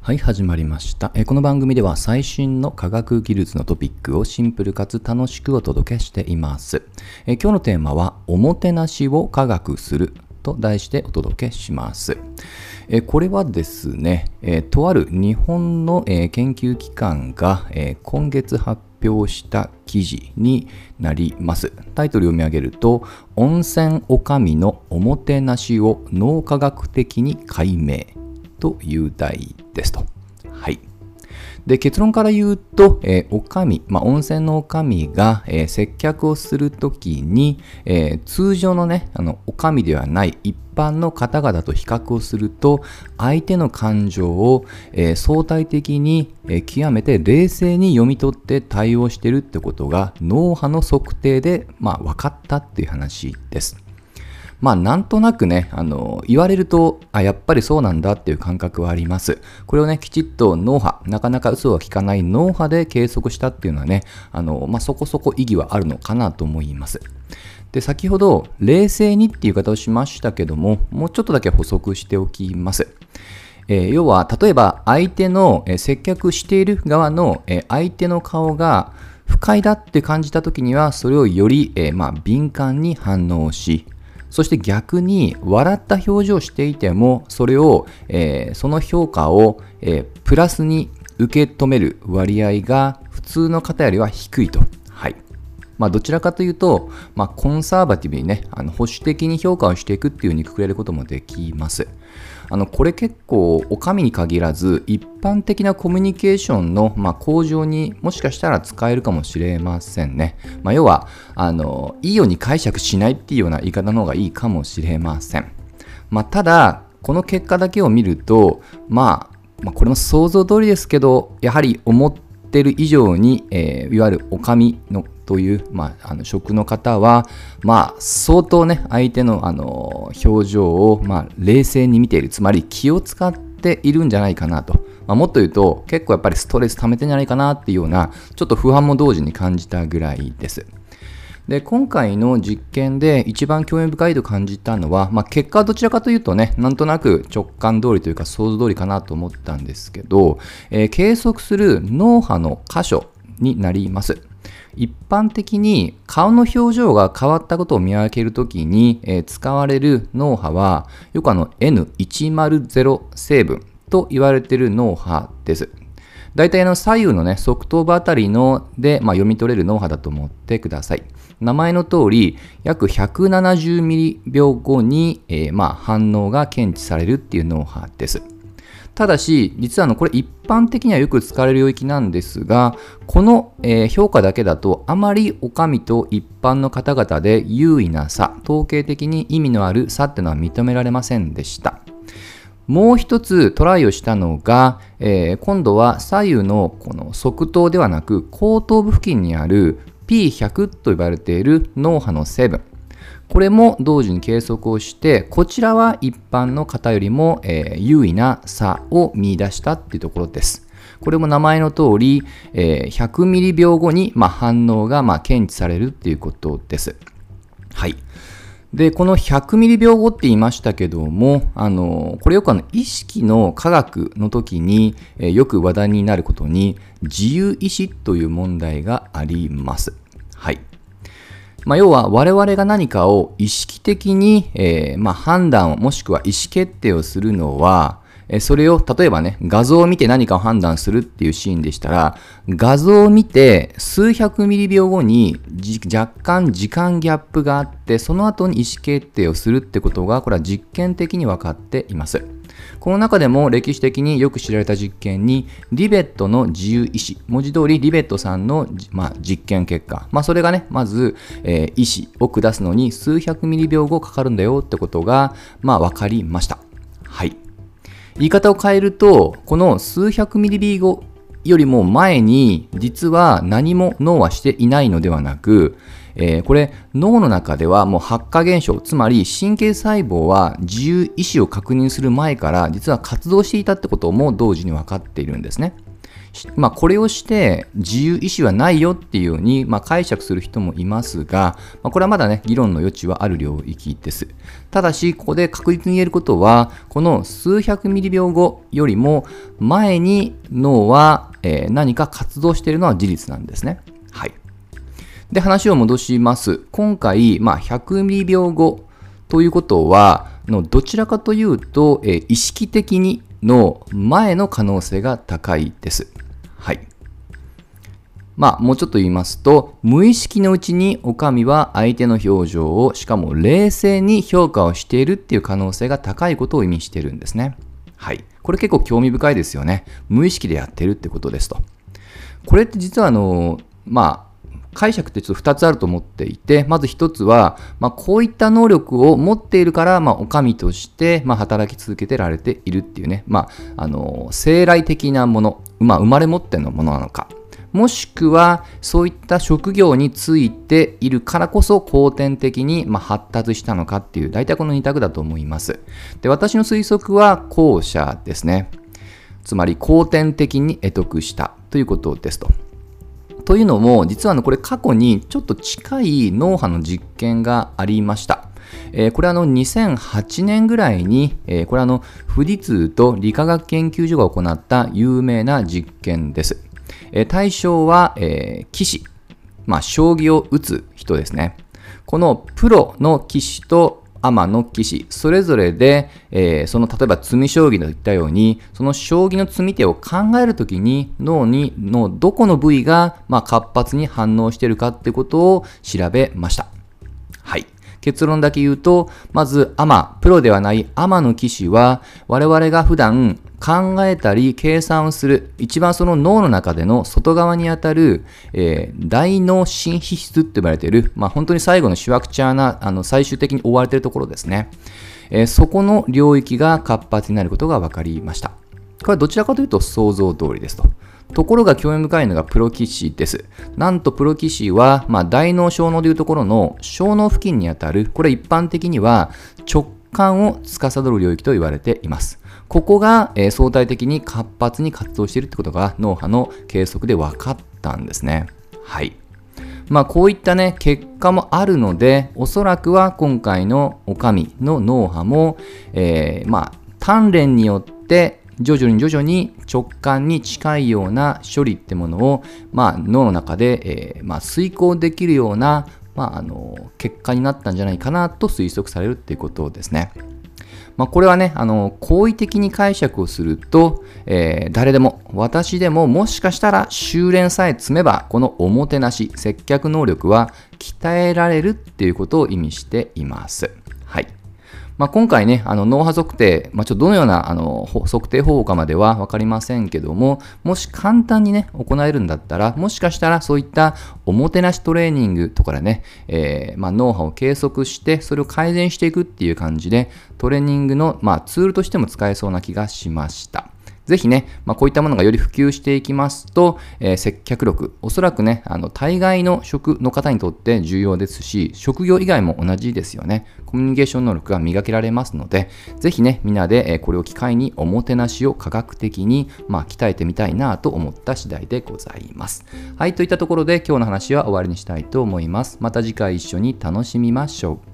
はい、始まりました。えこの番組では最新の科学技術のトピックをシンプルかつ楽しくお届けしています。え今日のテーマは、おもてなしを科学すると題してお届けします。えこれはですね、えとある日本の、え研究機関が、え今月発表した記事になります。タイトル読み上げると、温泉おかみのおもてなしを脳科学的に解明という題ですと。はい。で結論から言うと、えー、おかみ、まあ、温泉のおかみが、えー、接客をするときに、えー、通常のね、あの、おかみではない一般の方々と比較をすると、相手の感情を、え相対的に、え極めて冷静に読み取って対応してるってことが、脳波の測定で、まあ、分かったっていう話です。まあなんとなくね、あの、言われると、あ、やっぱりそうなんだっていう感覚はあります。これをね、きちっと脳波、なかなか嘘が効かない脳波で計測したっていうのはね、あの、まあそこそこ意義はあるのかなと思います。で、先ほど、冷静にっていう言い方をしましたけども、もうちょっとだけ補足しておきます。えー、要は、例えば相手の、えー、接客している側の、えー、相手の顔が不快だって感じた時には、それをより、えまあ、敏感に反応し、そして逆に笑った表情をしていてもそれを、えー、その評価を、えー、プラスに受け止める割合が普通の方よりは低いと。はい。まあ、どちらかというと、まあ、コンサーバティブにね、あの保守的に評価をしていくっていうふうにくくれることもできます。あのこれ結構お上に限らず一般的なコミュニケーションの、まあ、向上にもしかしたら使えるかもしれませんね。まあ、要はあのいいように解釈しないっていうような言い方の方がいいかもしれません。まあ、ただこの結果だけを見ると、まあ、まあ、これも想像通りですけどやはり思ってる以上に、えー、いわゆるお上のという、まあ、あの職の方は、まあ、相当ね、相手のあの表情を、まあ、冷静に見ている、つまり気を使っているんじゃないかなと。まあ、もっと言うと、結構やっぱりストレス溜めてんじゃないかなっていうような、ちょっと不安も同時に感じたぐらいです。で、今回の実験で一番興味深いと感じたのは、まあ、結果はどちらかというとね、なんとなく直感通りというか想像通りかなと思ったんですけど、えー、計測する脳波の箇所になります。一般的に顔の表情が変わったことを見分けるときに、えー、使われる脳波は、よくあの N100 成分と言われている脳波です。大体の左右のね、側頭部あたりので、まあ、読み取れる脳波だと思ってください。名前の通り、約170ミリ秒後に、えー、まあ、反応が検知されるっていう脳波です。ただし、実はあのこれ一般的にはよく使われる領域なんですが、この、え、評価だけだとあまりお上と一般の方々で優位な差、統計的に意味のある差っていうのは認められませんでした。もう一つトライをしたのが、えー、今度は左右のこの側頭ではなく後頭部付近にある P100 と呼ばれている脳波の成分。これも同時に計測をして、こちらは一般の方よりも、えー、優位な差を見出したっていうところです。これも名前の通り、えー、100ミリ秒後に、まあ、反応が、まあ、検知されるっていうことです。はい。で、この100ミリ秒後って言いましたけども、あの、これよくあの、意識の科学の時に、えー、よく話題になることに、自由意志という問題があります。はい。まあ、要は我々が何かを意識的に、えー、まあ、判断をもしくは意思決定をするのは、それを例えばね、画像を見て何かを判断するっていうシーンでしたら、画像を見て数百ミリ秒後に若干時間ギャップがあって、その後に意思決定をするってことが、これは実験的に分かっています。この中でも歴史的によく知られた実験に、リベットの自由意志、文字通りリベットさんの、まあ、実験結果、まあ、それがね、まず、えー、意志を下すのに数百ミリ秒後かかるんだよってことが、まあ、分かりました。はい。言い方を変えると、この数百ミリリー後よりも前に、実は何も脳はしていないのではなく、えー、これ脳の中ではもう発火現象つまり神経細胞は自由意志を確認する前から実は活動していたってことも同時に分かっているんですね。まあ、これをして自由意志はないよっていうように、まあ、解釈する人もいますが、まあ、これはまだね、議論の余地はある領域です。ただし、ここで確実に言えることは、この数百ミリ秒後よりも前に脳は、えー、何か活動しているのは事実なんですね。はい。で、話を戻します。今回、まあ、100ミリ秒後ということは、のどちらかというと、えー、意識的にの前の可能性が高いです。はい。まあ、もうちょっと言いますと、無意識のうちにお上は相手の表情を、しかも冷静に評価をしているっていう可能性が高いことを意味してるんですね。はい。これ結構興味深いですよね。無意識でやってるってことですと。これって実はあの、まあ、解釈ってちょっと2つあると思っていて、まず1つは、まあ、こういった能力を持っているから、まあ、お上として、まあ、働き続けてられているっていうね、まあ、あの、生来的なもの、まあ、生まれ持ってのものなのか、もしくはそういった職業についているからこそ後天的にま発達したのかっていう大体この2択だと思います。で私の推測は後者ですね。つまり後天的に得得したということですと。というのも、実はのこれ過去にちょっと近い脳波の実験がありました。えー、これはあの2008年ぐらいに、えー、これはあの富士通と理化学研究所が行った有名な実験です。えー、対象は、えー、棋士、まあ、将棋を打つ人ですね。このプロの棋士とアマの棋士、それぞれで、えー、その例えば詰将棋の言ったように、その将棋の詰み手を考えるときに脳にのどこの部位が、まあ、活発に反応しているかってことを調べました。はい。結論だけ言うと、まずアマ、プロではないアマの棋士は、我々が普段考えたり計算をする、一番その脳の中での外側にあたる、えー、大脳新皮質って呼ばれている、まあ、本当に最後のシュワクチャーな、あの最終的に追われているところですね。えー、そこの領域が活発になることが分かりました。これはどちらかというと想像通りですと。ところが興味深いのがプロ棋士です。なんとプロ棋士は、まあ、大脳小脳でいうところの小脳付近にあたる、これ一般的には直感を司る領域と言われています。ここが、えー、相対的に活発に活動しているってことが脳波の計測で分かったんですね。はい。まあこういったね、結果もあるので、おそらくは今回のお上の脳波も、えー、まあ鍛錬によって徐々に徐々に直感に近いような処理ってものを、まあ、脳の中で、えー、まあ、遂行できるような、まあ、あの結果になったんじゃないかなと推測されるっていうことですね。まあ、これはね、あの、好意的に解釈をすると、えー、誰でも、私でももしかしたら修練さえ積めば、このおもてなし、接客能力は鍛えられるっていうことを意味しています。はい。まあ、今回ね、あの脳波測定、まあ、ちょっとどのようなあの測定方法かまでは分かりませんけども、もし簡単にね、行えるんだったら、もしかしたらそういったおもてなしトレーニングとかでね、えー、まあ、脳波を計測して、それを改善していくっていう感じで、トレーニングの、ま、ツールとしても使えそうな気がしました。ぜひね、まあ、こういったものがより普及していきますと、えー、接客力、おそらくね、あの、大概の職の方にとって重要ですし、職業以外も同じですよね。コミュニケーション能力が磨けられますので、ぜひね、みんなで、えこれを機会におもてなしを科学的に、まあ、鍛えてみたいなと思った次第でございます。はい、といったところで今日の話は終わりにしたいと思います。また次回一緒に楽しみましょう。